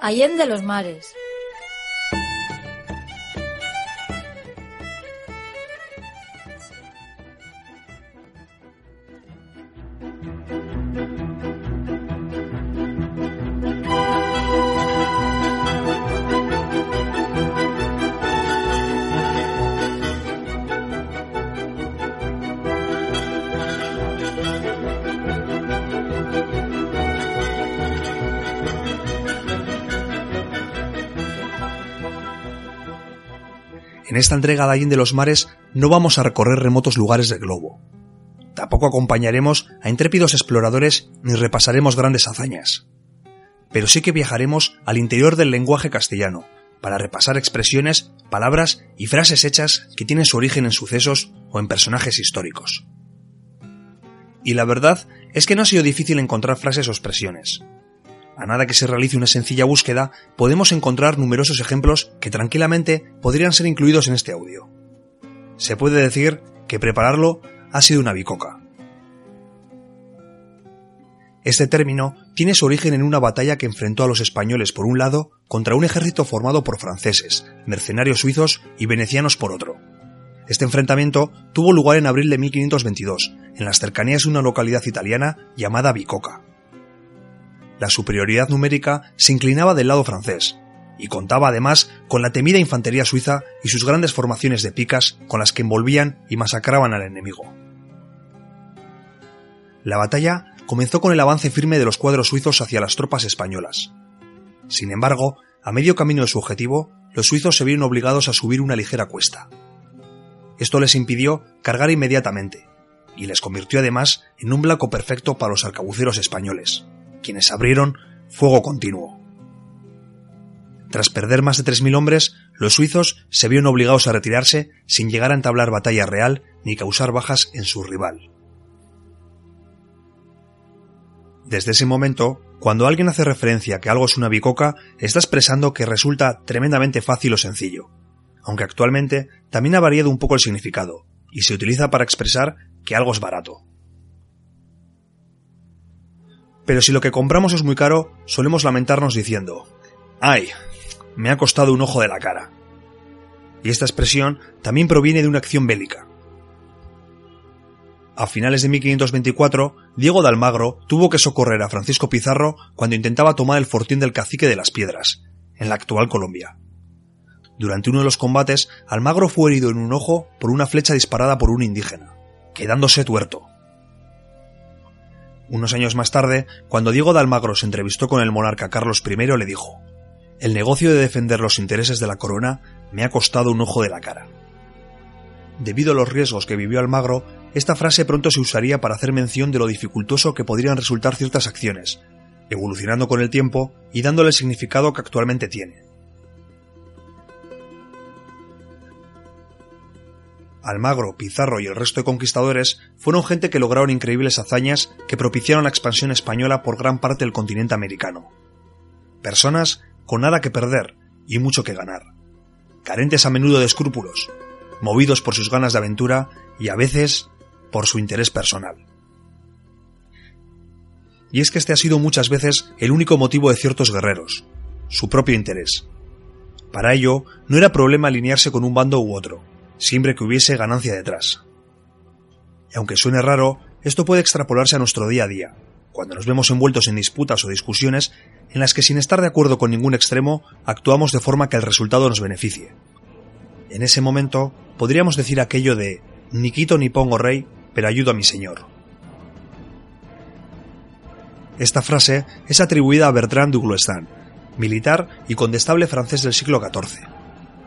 Allende los mares. Esta entrega de Allende los Mares no vamos a recorrer remotos lugares del globo. Tampoco acompañaremos a intrépidos exploradores ni repasaremos grandes hazañas. Pero sí que viajaremos al interior del lenguaje castellano, para repasar expresiones, palabras y frases hechas que tienen su origen en sucesos o en personajes históricos. Y la verdad es que no ha sido difícil encontrar frases o expresiones. A nada que se realice una sencilla búsqueda, podemos encontrar numerosos ejemplos que tranquilamente podrían ser incluidos en este audio. Se puede decir que prepararlo ha sido una bicoca. Este término tiene su origen en una batalla que enfrentó a los españoles por un lado contra un ejército formado por franceses, mercenarios suizos y venecianos por otro. Este enfrentamiento tuvo lugar en abril de 1522, en las cercanías de una localidad italiana llamada Bicoca la superioridad numérica se inclinaba del lado francés, y contaba además con la temida infantería suiza y sus grandes formaciones de picas con las que envolvían y masacraban al enemigo. La batalla comenzó con el avance firme de los cuadros suizos hacia las tropas españolas. Sin embargo, a medio camino de su objetivo, los suizos se vieron obligados a subir una ligera cuesta. Esto les impidió cargar inmediatamente, y les convirtió además en un blanco perfecto para los arcabuceros españoles quienes abrieron fuego continuo. Tras perder más de 3.000 hombres, los suizos se vieron obligados a retirarse sin llegar a entablar batalla real ni causar bajas en su rival. Desde ese momento, cuando alguien hace referencia a que algo es una bicoca, está expresando que resulta tremendamente fácil o sencillo, aunque actualmente también ha variado un poco el significado, y se utiliza para expresar que algo es barato. Pero si lo que compramos es muy caro, solemos lamentarnos diciendo, ¡ay! Me ha costado un ojo de la cara. Y esta expresión también proviene de una acción bélica. A finales de 1524, Diego de Almagro tuvo que socorrer a Francisco Pizarro cuando intentaba tomar el fortín del cacique de las Piedras, en la actual Colombia. Durante uno de los combates, Almagro fue herido en un ojo por una flecha disparada por un indígena, quedándose tuerto. Unos años más tarde, cuando Diego de Almagro se entrevistó con el monarca Carlos I, le dijo, El negocio de defender los intereses de la corona me ha costado un ojo de la cara. Debido a los riesgos que vivió Almagro, esta frase pronto se usaría para hacer mención de lo dificultoso que podrían resultar ciertas acciones, evolucionando con el tiempo y dándole el significado que actualmente tiene. Almagro, Pizarro y el resto de conquistadores fueron gente que lograron increíbles hazañas que propiciaron la expansión española por gran parte del continente americano. Personas con nada que perder y mucho que ganar. Carentes a menudo de escrúpulos, movidos por sus ganas de aventura y a veces por su interés personal. Y es que este ha sido muchas veces el único motivo de ciertos guerreros, su propio interés. Para ello, no era problema alinearse con un bando u otro, siempre que hubiese ganancia detrás. Y aunque suene raro, esto puede extrapolarse a nuestro día a día, cuando nos vemos envueltos en disputas o discusiones en las que sin estar de acuerdo con ningún extremo actuamos de forma que el resultado nos beneficie. En ese momento podríamos decir aquello de ni quito ni pongo rey, pero ayudo a mi señor. Esta frase es atribuida a Bertrand du militar y condestable francés del siglo XIV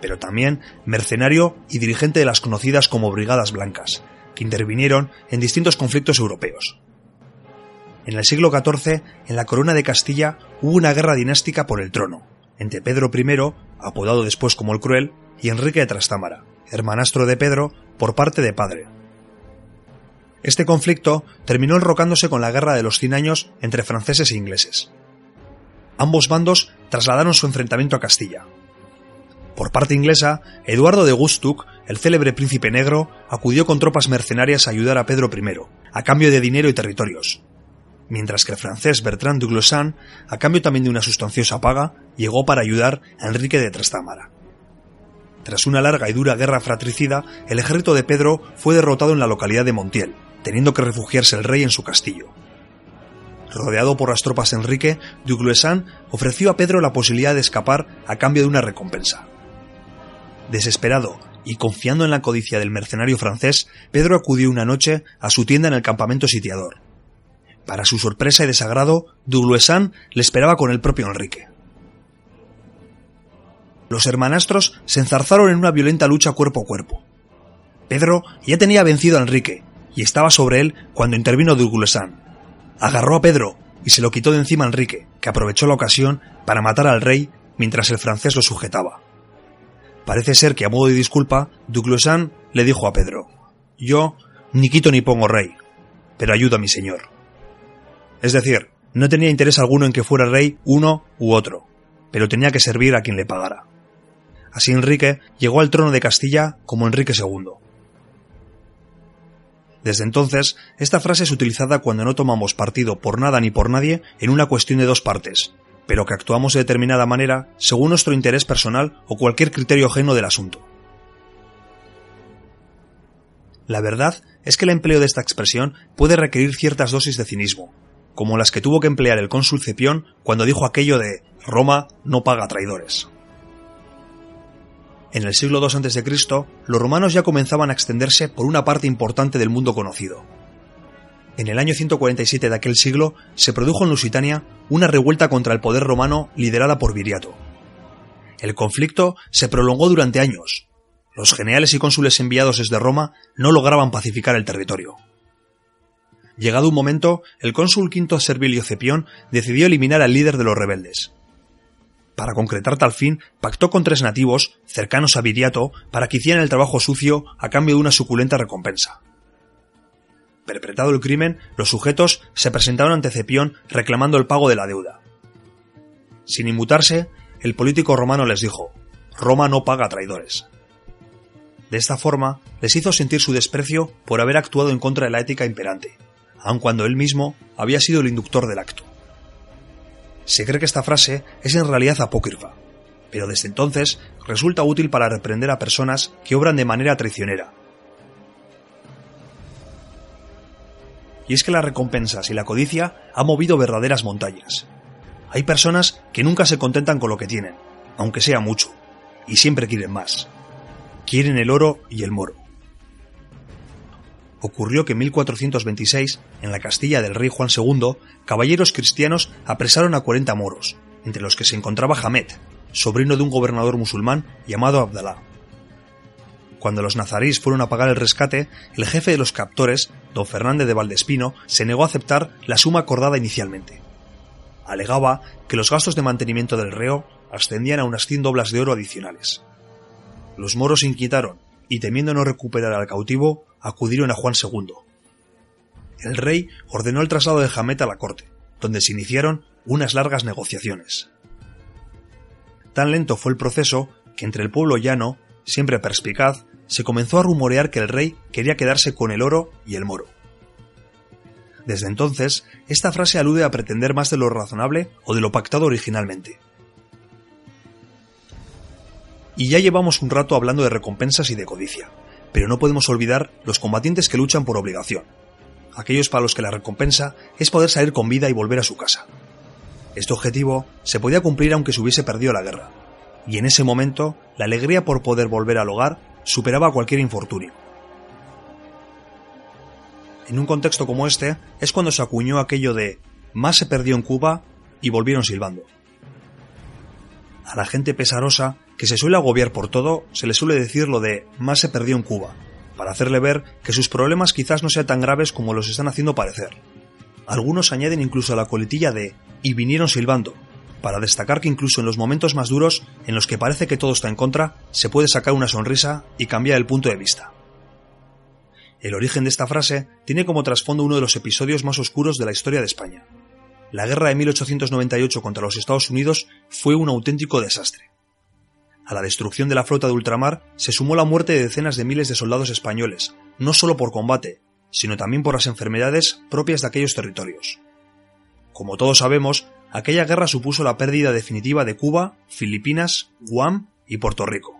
pero también mercenario y dirigente de las conocidas como Brigadas Blancas, que intervinieron en distintos conflictos europeos. En el siglo XIV, en la corona de Castilla, hubo una guerra dinástica por el trono, entre Pedro I, apodado después como el Cruel, y Enrique de Trastámara, hermanastro de Pedro por parte de padre. Este conflicto terminó enrocándose con la Guerra de los Cien Años entre franceses e ingleses. Ambos bandos trasladaron su enfrentamiento a Castilla, por parte inglesa, Eduardo de Gustuk, el célebre príncipe negro, acudió con tropas mercenarias a ayudar a Pedro I, a cambio de dinero y territorios. mientras que el francés Bertrand de a cambio también de una sustanciosa paga, llegó para ayudar a Enrique de Trastámara. Tras una larga y dura guerra fratricida, el ejército de Pedro fue derrotado en la localidad de Montiel, teniendo que refugiarse el rey en su castillo. Rodeado por las tropas de Enrique, Dugluesan ofreció a Pedro la posibilidad de escapar a cambio de una recompensa. Desesperado y confiando en la codicia del mercenario francés, Pedro acudió una noche a su tienda en el campamento sitiador. Para su sorpresa y desagrado, Dugluesan le esperaba con el propio Enrique. Los hermanastros se enzarzaron en una violenta lucha cuerpo a cuerpo. Pedro ya tenía vencido a Enrique y estaba sobre él cuando intervino Dugluesan. Agarró a Pedro y se lo quitó de encima a Enrique, que aprovechó la ocasión para matar al rey mientras el francés lo sujetaba. Parece ser que a modo de disculpa, Dugluesan le dijo a Pedro, Yo ni quito ni pongo rey, pero ayudo a mi señor. Es decir, no tenía interés alguno en que fuera rey uno u otro, pero tenía que servir a quien le pagara. Así Enrique llegó al trono de Castilla como Enrique II. Desde entonces, esta frase es utilizada cuando no tomamos partido por nada ni por nadie en una cuestión de dos partes, pero que actuamos de determinada manera según nuestro interés personal o cualquier criterio ajeno del asunto. La verdad es que el empleo de esta expresión puede requerir ciertas dosis de cinismo, como las que tuvo que emplear el cónsul Cepión cuando dijo aquello de Roma no paga traidores. En el siglo II a.C., los romanos ya comenzaban a extenderse por una parte importante del mundo conocido. En el año 147 de aquel siglo se produjo en Lusitania una revuelta contra el poder romano liderada por Viriato. El conflicto se prolongó durante años. Los generales y cónsules enviados desde Roma no lograban pacificar el territorio. Llegado un momento, el cónsul quinto Servilio Cepión decidió eliminar al líder de los rebeldes. Para concretar tal fin, pactó con tres nativos, cercanos a Viriato, para que hicieran el trabajo sucio a cambio de una suculenta recompensa. Perpetrado el crimen, los sujetos se presentaron ante Cepión reclamando el pago de la deuda. Sin inmutarse, el político romano les dijo, Roma no paga traidores. De esta forma, les hizo sentir su desprecio por haber actuado en contra de la ética imperante, aun cuando él mismo había sido el inductor del acto. Se cree que esta frase es en realidad apócrifa, pero desde entonces resulta útil para reprender a personas que obran de manera traicionera. Y es que las recompensas y la codicia han movido verdaderas montañas. Hay personas que nunca se contentan con lo que tienen, aunque sea mucho, y siempre quieren más. Quieren el oro y el moro ocurrió que en 1426, en la Castilla del rey Juan II, caballeros cristianos apresaron a 40 moros, entre los que se encontraba Hamed, sobrino de un gobernador musulmán llamado Abdalá. Cuando los nazarís fueron a pagar el rescate, el jefe de los captores, don Fernández de Valdespino, se negó a aceptar la suma acordada inicialmente. Alegaba que los gastos de mantenimiento del reo ascendían a unas 100 doblas de oro adicionales. Los moros se inquietaron y temiendo no recuperar al cautivo, acudieron a Juan II. El rey ordenó el traslado de Jamet a la corte, donde se iniciaron unas largas negociaciones. Tan lento fue el proceso que entre el pueblo llano, siempre perspicaz, se comenzó a rumorear que el rey quería quedarse con el oro y el moro. Desde entonces, esta frase alude a pretender más de lo razonable o de lo pactado originalmente. Y ya llevamos un rato hablando de recompensas y de codicia, pero no podemos olvidar los combatientes que luchan por obligación, aquellos para los que la recompensa es poder salir con vida y volver a su casa. Este objetivo se podía cumplir aunque se hubiese perdido la guerra, y en ese momento la alegría por poder volver al hogar superaba cualquier infortunio. En un contexto como este es cuando se acuñó aquello de más se perdió en Cuba y volvieron silbando. A la gente pesarosa que se suele agobiar por todo, se le suele decir lo de más se perdió en Cuba, para hacerle ver que sus problemas quizás no sean tan graves como los están haciendo parecer. Algunos añaden incluso la coletilla de y vinieron silbando, para destacar que incluso en los momentos más duros, en los que parece que todo está en contra, se puede sacar una sonrisa y cambiar el punto de vista. El origen de esta frase tiene como trasfondo uno de los episodios más oscuros de la historia de España. La guerra de 1898 contra los Estados Unidos fue un auténtico desastre. A la destrucción de la flota de ultramar se sumó la muerte de decenas de miles de soldados españoles, no solo por combate, sino también por las enfermedades propias de aquellos territorios. Como todos sabemos, aquella guerra supuso la pérdida definitiva de Cuba, Filipinas, Guam y Puerto Rico.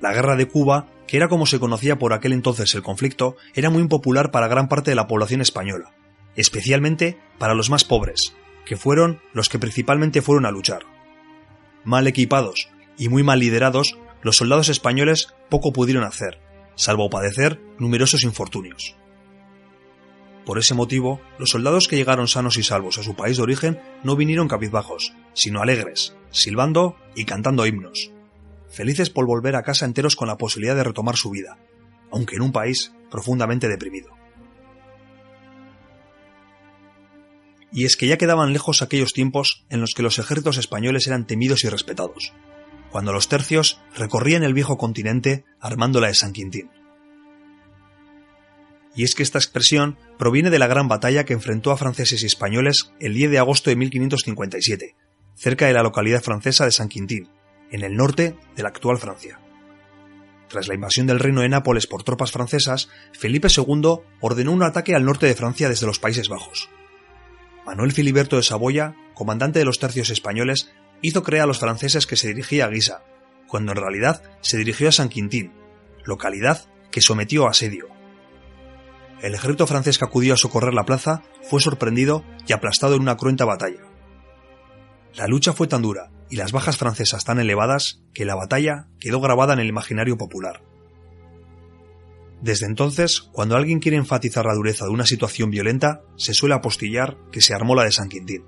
La guerra de Cuba, que era como se conocía por aquel entonces el conflicto, era muy impopular para gran parte de la población española, especialmente para los más pobres, que fueron los que principalmente fueron a luchar. Mal equipados y muy mal liderados, los soldados españoles poco pudieron hacer, salvo padecer numerosos infortunios. Por ese motivo, los soldados que llegaron sanos y salvos a su país de origen no vinieron cabizbajos, sino alegres, silbando y cantando himnos, felices por volver a casa enteros con la posibilidad de retomar su vida, aunque en un país profundamente deprimido. y es que ya quedaban lejos aquellos tiempos en los que los ejércitos españoles eran temidos y respetados, cuando los tercios recorrían el viejo continente armando la de San Quintín. Y es que esta expresión proviene de la gran batalla que enfrentó a franceses y españoles el 10 de agosto de 1557, cerca de la localidad francesa de San Quintín, en el norte de la actual Francia. Tras la invasión del reino de Nápoles por tropas francesas, Felipe II ordenó un ataque al norte de Francia desde los Países Bajos. Manuel Filiberto de Saboya, comandante de los tercios españoles, hizo creer a los franceses que se dirigía a Guisa, cuando en realidad se dirigió a San Quintín, localidad que sometió a asedio. El ejército francés que acudió a socorrer la plaza fue sorprendido y aplastado en una cruenta batalla. La lucha fue tan dura y las bajas francesas tan elevadas que la batalla quedó grabada en el imaginario popular. Desde entonces, cuando alguien quiere enfatizar la dureza de una situación violenta, se suele apostillar que se armó la de San Quintín.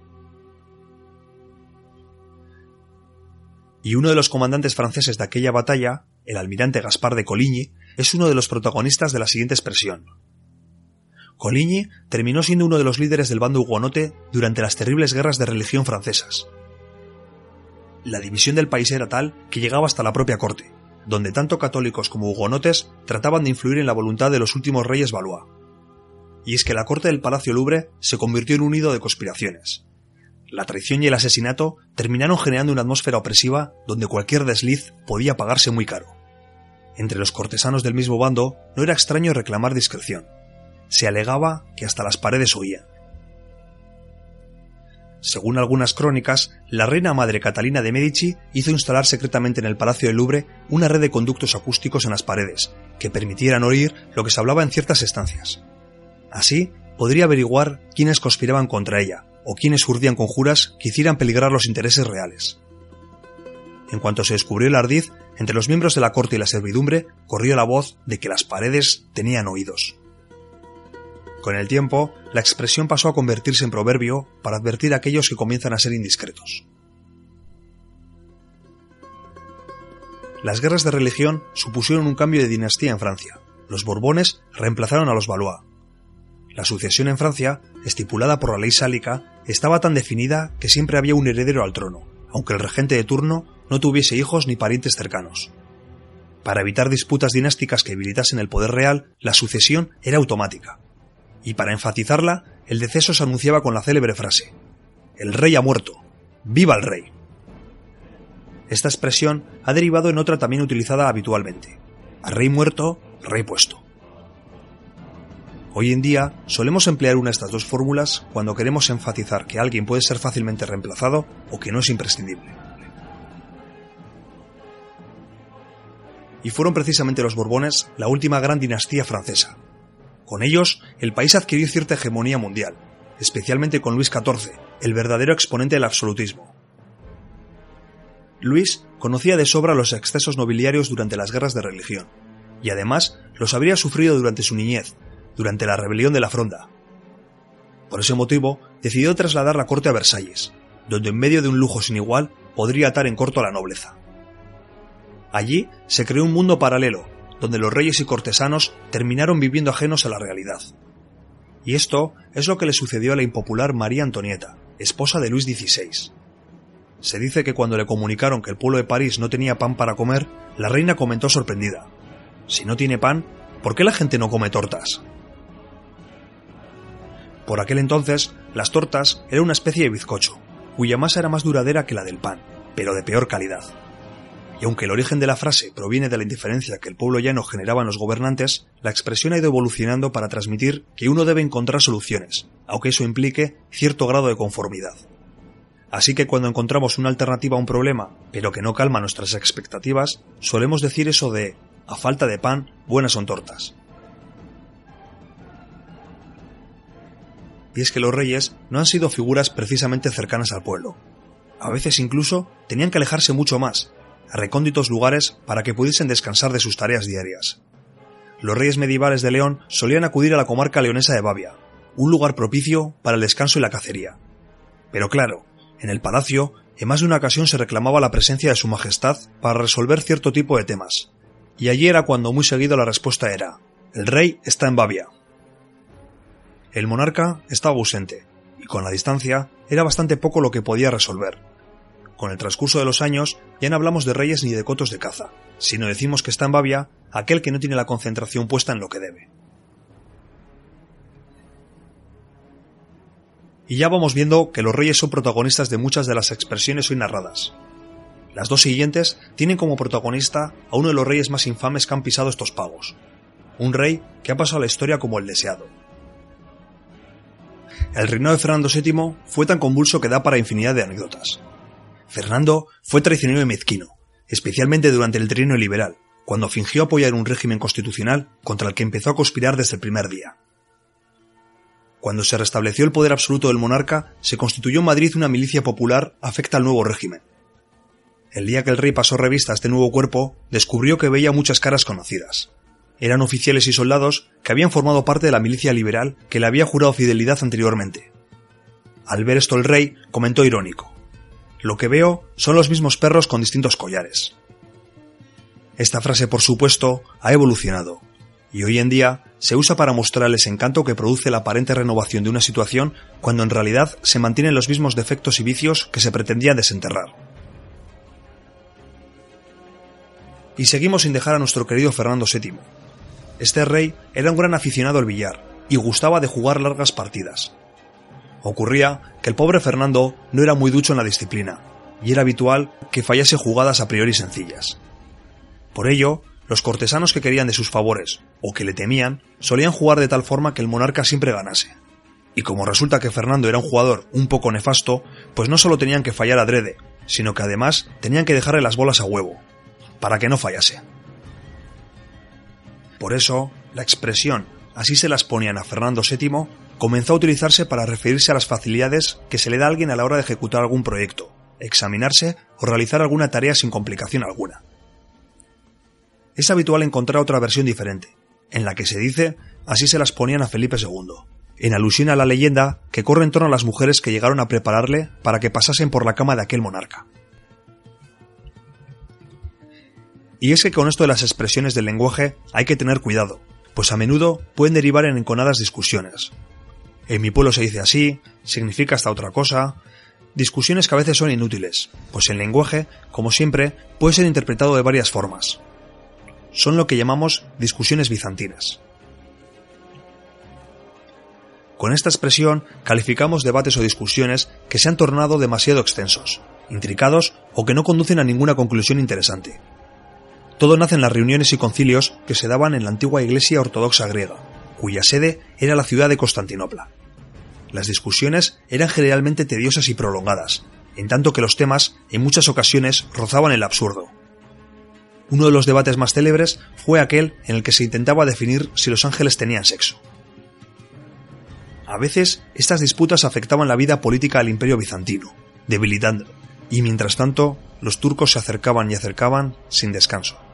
Y uno de los comandantes franceses de aquella batalla, el almirante Gaspar de Coligny, es uno de los protagonistas de la siguiente expresión. Coligny terminó siendo uno de los líderes del bando hugonote durante las terribles guerras de religión francesas. La división del país era tal que llegaba hasta la propia corte, donde tanto católicos como hugonotes trataban de influir en la voluntad de los últimos reyes Valois. Y es que la corte del Palacio Louvre se convirtió en un nido de conspiraciones. La traición y el asesinato terminaron generando una atmósfera opresiva donde cualquier desliz podía pagarse muy caro. Entre los cortesanos del mismo bando no era extraño reclamar discreción. Se alegaba que hasta las paredes oían. Según algunas crónicas, la reina madre Catalina de Medici hizo instalar secretamente en el Palacio del Louvre una red de conductos acústicos en las paredes, que permitieran oír lo que se hablaba en ciertas estancias. Así, podría averiguar quiénes conspiraban contra ella, o quiénes urdían conjuras que hicieran peligrar los intereses reales. En cuanto se descubrió el ardiz, entre los miembros de la corte y la servidumbre corrió la voz de que las paredes tenían oídos. Con el tiempo, la expresión pasó a convertirse en proverbio para advertir a aquellos que comienzan a ser indiscretos. Las guerras de religión supusieron un cambio de dinastía en Francia. Los Borbones reemplazaron a los Valois. La sucesión en Francia, estipulada por la ley sálica, estaba tan definida que siempre había un heredero al trono, aunque el regente de turno no tuviese hijos ni parientes cercanos. Para evitar disputas dinásticas que debilitasen el poder real, la sucesión era automática y para enfatizarla, el deceso se anunciaba con la célebre frase, El rey ha muerto, viva el rey. Esta expresión ha derivado en otra también utilizada habitualmente, a rey muerto, rey puesto. Hoy en día solemos emplear una de estas dos fórmulas cuando queremos enfatizar que alguien puede ser fácilmente reemplazado o que no es imprescindible. Y fueron precisamente los Borbones la última gran dinastía francesa, con ellos, el país adquirió cierta hegemonía mundial, especialmente con Luis XIV, el verdadero exponente del absolutismo. Luis conocía de sobra los excesos nobiliarios durante las guerras de religión, y además los habría sufrido durante su niñez, durante la rebelión de la Fronda. Por ese motivo, decidió trasladar la corte a Versalles, donde en medio de un lujo sin igual podría atar en corto a la nobleza. Allí se creó un mundo paralelo, donde los reyes y cortesanos terminaron viviendo ajenos a la realidad. Y esto es lo que le sucedió a la impopular María Antonieta, esposa de Luis XVI. Se dice que cuando le comunicaron que el pueblo de París no tenía pan para comer, la reina comentó sorprendida, Si no tiene pan, ¿por qué la gente no come tortas? Por aquel entonces, las tortas eran una especie de bizcocho, cuya masa era más duradera que la del pan, pero de peor calidad y aunque el origen de la frase proviene de la indiferencia que el pueblo llano generaba en los gobernantes, la expresión ha ido evolucionando para transmitir que uno debe encontrar soluciones, aunque eso implique cierto grado de conformidad. Así que cuando encontramos una alternativa a un problema, pero que no calma nuestras expectativas, solemos decir eso de, a falta de pan, buenas son tortas. Y es que los reyes no han sido figuras precisamente cercanas al pueblo. A veces incluso tenían que alejarse mucho más, a recónditos lugares para que pudiesen descansar de sus tareas diarias. Los reyes medievales de León solían acudir a la comarca leonesa de Bavia, un lugar propicio para el descanso y la cacería. Pero claro, en el palacio, en más de una ocasión se reclamaba la presencia de su majestad para resolver cierto tipo de temas. Y allí era cuando muy seguido la respuesta era, el rey está en Bavia. El monarca estaba ausente, y con la distancia era bastante poco lo que podía resolver. Con el transcurso de los años ya no hablamos de reyes ni de cotos de caza, sino decimos que está en Bavia aquel que no tiene la concentración puesta en lo que debe. y ya vamos viendo que los reyes son protagonistas de muchas de las expresiones hoy narradas. Las dos siguientes tienen como protagonista a uno de los reyes más infames que han pisado estos pagos, un rey que ha pasado a la historia como el deseado. El reinado de Fernando VII fue tan convulso que da para infinidad de anécdotas. Fernando fue traicionero y mezquino, especialmente durante el trienio liberal, cuando fingió apoyar un régimen constitucional contra el que empezó a conspirar desde el primer día. Cuando se restableció el poder absoluto del monarca, se constituyó en Madrid una milicia popular afecta al nuevo régimen. El día que el rey pasó revista a este nuevo cuerpo, descubrió que veía muchas caras conocidas. Eran oficiales y soldados que habían formado parte de la milicia liberal que le había jurado fidelidad anteriormente. Al ver esto el rey comentó irónico. Lo que veo son los mismos perros con distintos collares. Esta frase, por supuesto, ha evolucionado, y hoy en día se usa para mostrar el encanto que produce la aparente renovación de una situación cuando en realidad se mantienen los mismos defectos y vicios que se pretendían desenterrar. Y seguimos sin dejar a nuestro querido Fernando VII. Este rey era un gran aficionado al billar y gustaba de jugar largas partidas. Ocurría que el pobre Fernando no era muy ducho en la disciplina, y era habitual que fallase jugadas a priori sencillas. Por ello, los cortesanos que querían de sus favores, o que le temían, solían jugar de tal forma que el monarca siempre ganase. Y como resulta que Fernando era un jugador un poco nefasto, pues no solo tenían que fallar adrede, sino que además tenían que dejarle las bolas a huevo, para que no fallase. Por eso, la expresión así se las ponían a Fernando VII comenzó a utilizarse para referirse a las facilidades que se le da a alguien a la hora de ejecutar algún proyecto, examinarse o realizar alguna tarea sin complicación alguna es habitual encontrar otra versión diferente, en la que se dice así se las ponían a Felipe II, en alusión a la leyenda que corre en torno a las mujeres que llegaron a prepararle para que pasasen por la cama de aquel monarca. Y es que con esto de las expresiones del lenguaje hay que tener cuidado, pues a menudo pueden derivar en enconadas discusiones. En mi pueblo se dice así, significa hasta otra cosa, discusiones que a veces son inútiles, pues el lenguaje, como siempre, puede ser interpretado de varias formas, son lo que llamamos discusiones bizantinas. Con esta expresión calificamos debates o discusiones que se han tornado demasiado extensos, intricados o que no conducen a ninguna conclusión interesante. Todo nace en las reuniones y concilios que se daban en la antigua iglesia ortodoxa griega, cuya sede era la ciudad de Constantinopla. Las discusiones eran generalmente tediosas y prolongadas, en tanto que los temas en muchas ocasiones rozaban el absurdo. Uno de los debates más célebres fue aquel en el que se intentaba definir si los ángeles tenían sexo. A veces, estas disputas afectaban la vida política del imperio bizantino, debilitándolo, y mientras tanto, los turcos se acercaban y acercaban sin descanso.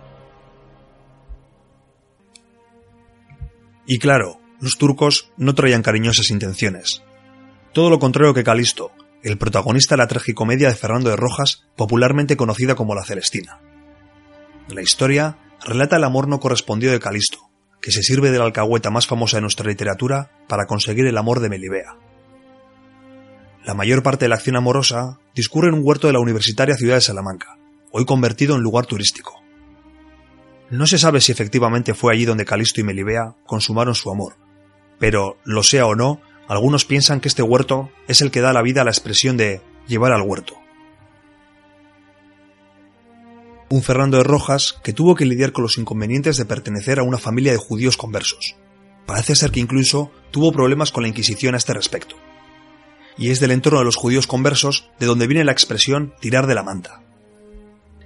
Y claro, los turcos no traían cariñosas intenciones. Todo lo contrario que Calisto, el protagonista de la tragicomedia de Fernando de Rojas, popularmente conocida como La Celestina. La historia relata el amor no correspondido de Calisto, que se sirve de la alcahueta más famosa de nuestra literatura para conseguir el amor de Melibea. La mayor parte de la acción amorosa discurre en un huerto de la universitaria ciudad de Salamanca, hoy convertido en lugar turístico. No se sabe si efectivamente fue allí donde Calisto y Melibea consumaron su amor, pero, lo sea o no, algunos piensan que este huerto es el que da la vida a la expresión de llevar al huerto un Fernando de Rojas que tuvo que lidiar con los inconvenientes de pertenecer a una familia de judíos conversos. Parece ser que incluso tuvo problemas con la Inquisición a este respecto. Y es del entorno de los judíos conversos de donde viene la expresión tirar de la manta.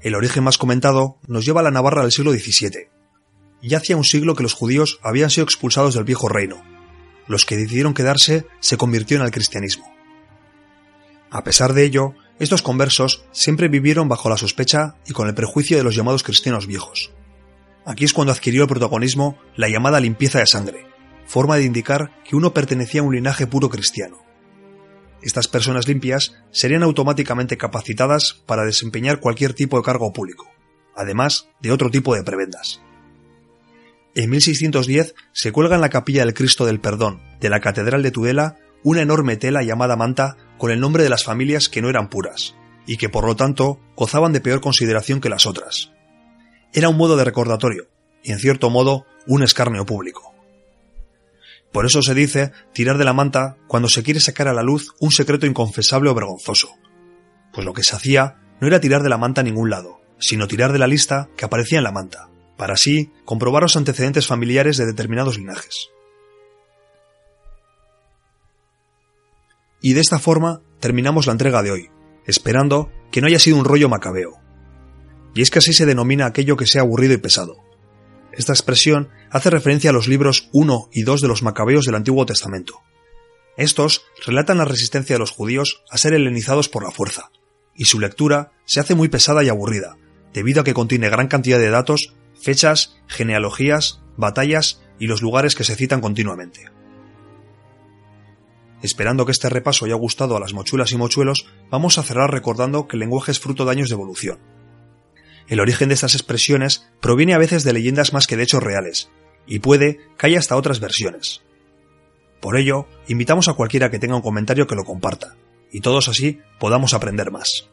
El origen más comentado nos lleva a la Navarra del siglo XVII. Ya hacía un siglo que los judíos habían sido expulsados del viejo reino. Los que decidieron quedarse se convirtieron al cristianismo. A pesar de ello, estos conversos siempre vivieron bajo la sospecha y con el prejuicio de los llamados cristianos viejos. Aquí es cuando adquirió el protagonismo la llamada limpieza de sangre, forma de indicar que uno pertenecía a un linaje puro cristiano. Estas personas limpias serían automáticamente capacitadas para desempeñar cualquier tipo de cargo público, además de otro tipo de prebendas. En 1610 se cuelga en la capilla del Cristo del Perdón de la Catedral de Tudela una enorme tela llamada manta con el nombre de las familias que no eran puras, y que por lo tanto gozaban de peor consideración que las otras. Era un modo de recordatorio, y en cierto modo un escarnio público. Por eso se dice tirar de la manta cuando se quiere sacar a la luz un secreto inconfesable o vergonzoso. Pues lo que se hacía no era tirar de la manta a ningún lado, sino tirar de la lista que aparecía en la manta, para así comprobar los antecedentes familiares de determinados linajes. Y de esta forma terminamos la entrega de hoy, esperando que no haya sido un rollo macabeo. Y es que así se denomina aquello que sea aburrido y pesado. Esta expresión hace referencia a los libros 1 y 2 de los macabeos del Antiguo Testamento. Estos relatan la resistencia de los judíos a ser helenizados por la fuerza, y su lectura se hace muy pesada y aburrida, debido a que contiene gran cantidad de datos, fechas, genealogías, batallas y los lugares que se citan continuamente. Esperando que este repaso haya gustado a las mochuelas y mochuelos, vamos a cerrar recordando que el lenguaje es fruto de años de evolución. El origen de estas expresiones proviene a veces de leyendas más que de hechos reales, y puede que haya hasta otras versiones. Por ello, invitamos a cualquiera que tenga un comentario que lo comparta, y todos así podamos aprender más.